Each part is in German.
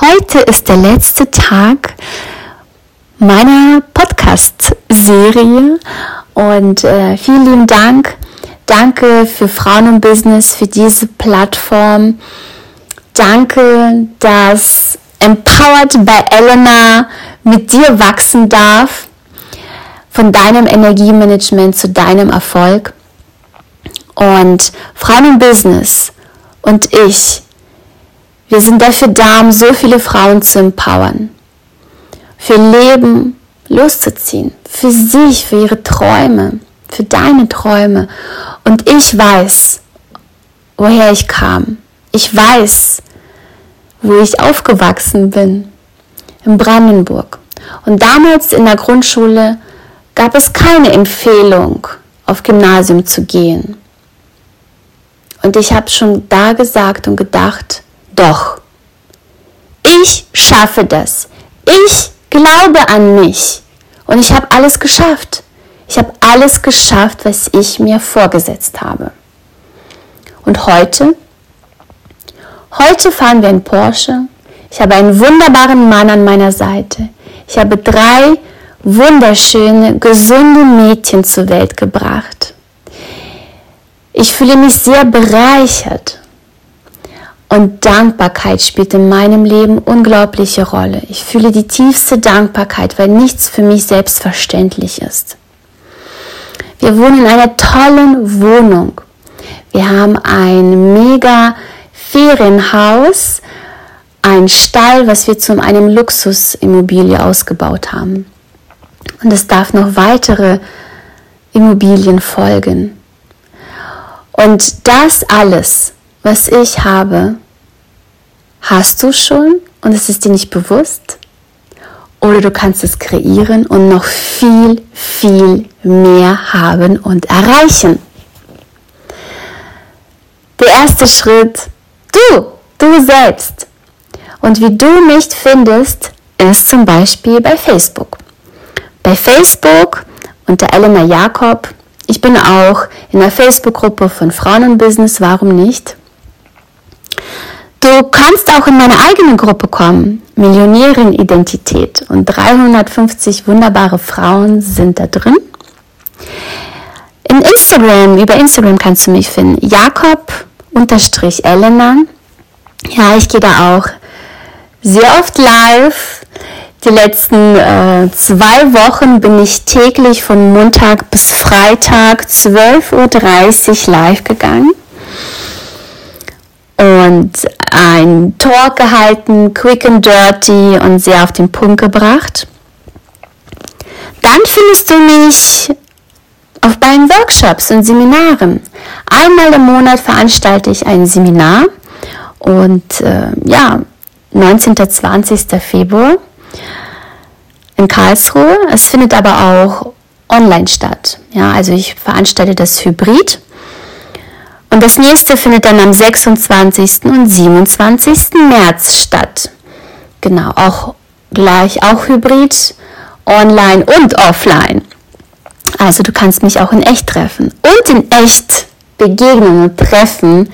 Heute ist der letzte Tag meiner Podcast-Serie und äh, vielen lieben Dank. Danke für Frauen im Business, für diese Plattform. Danke, dass Empowered by Elena mit dir wachsen darf. Von deinem Energiemanagement zu deinem Erfolg. Und Frauen im Business und ich wir sind dafür da, um so viele Frauen zu empowern, für Leben loszuziehen, für sich, für ihre Träume, für deine Träume. Und ich weiß, woher ich kam. Ich weiß, wo ich aufgewachsen bin, in Brandenburg. Und damals in der Grundschule gab es keine Empfehlung, auf Gymnasium zu gehen. Und ich habe schon da gesagt und gedacht, doch, ich schaffe das. Ich glaube an mich. Und ich habe alles geschafft. Ich habe alles geschafft, was ich mir vorgesetzt habe. Und heute? Heute fahren wir in Porsche. Ich habe einen wunderbaren Mann an meiner Seite. Ich habe drei wunderschöne, gesunde Mädchen zur Welt gebracht. Ich fühle mich sehr bereichert und Dankbarkeit spielt in meinem Leben unglaubliche Rolle. Ich fühle die tiefste Dankbarkeit, weil nichts für mich selbstverständlich ist. Wir wohnen in einer tollen Wohnung. Wir haben ein mega Ferienhaus, ein Stall, was wir zu einem Luxusimmobilie ausgebaut haben. Und es darf noch weitere Immobilien folgen. Und das alles, was ich habe, hast du schon und es ist dir nicht bewusst. Oder du kannst es kreieren und noch viel, viel mehr haben und erreichen. Der erste Schritt, du, du selbst. Und wie du mich findest, ist zum Beispiel bei Facebook. Bei Facebook unter Elena Jakob. Ich bin auch in der Facebook-Gruppe von Frauen und Business, warum nicht? Du kannst auch in meine eigene Gruppe kommen, Millionärin Identität. Und 350 wunderbare Frauen sind da drin. In Instagram, über Instagram kannst du mich finden. Jakob unterstrich Elena. Ja, ich gehe da auch sehr oft live. Die letzten äh, zwei Wochen bin ich täglich von Montag bis Freitag 12.30 Uhr live gegangen und ein Talk gehalten, quick and dirty und sehr auf den Punkt gebracht. Dann findest du mich auf meinen Workshops und Seminaren. Einmal im Monat veranstalte ich ein Seminar und äh, ja, 19. 20. Februar in Karlsruhe. Es findet aber auch online statt. Ja, also ich veranstalte das Hybrid und das nächste findet dann am 26. und 27. März statt. Genau, auch gleich, auch hybrid, online und offline. Also du kannst mich auch in echt treffen. Und in echt begegnen und treffen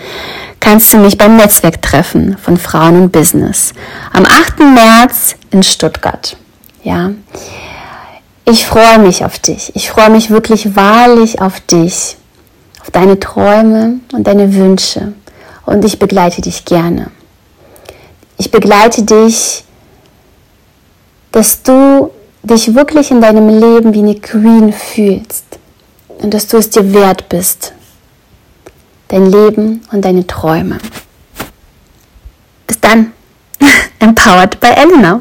kannst du mich beim Netzwerktreffen von Frauen und Business am 8. März in Stuttgart. Ja. Ich freue mich auf dich. Ich freue mich wirklich wahrlich auf dich deine Träume und deine Wünsche und ich begleite dich gerne. Ich begleite dich, dass du dich wirklich in deinem Leben wie eine Queen fühlst und dass du es dir wert bist, dein Leben und deine Träume. Bis dann, empowered by Elena.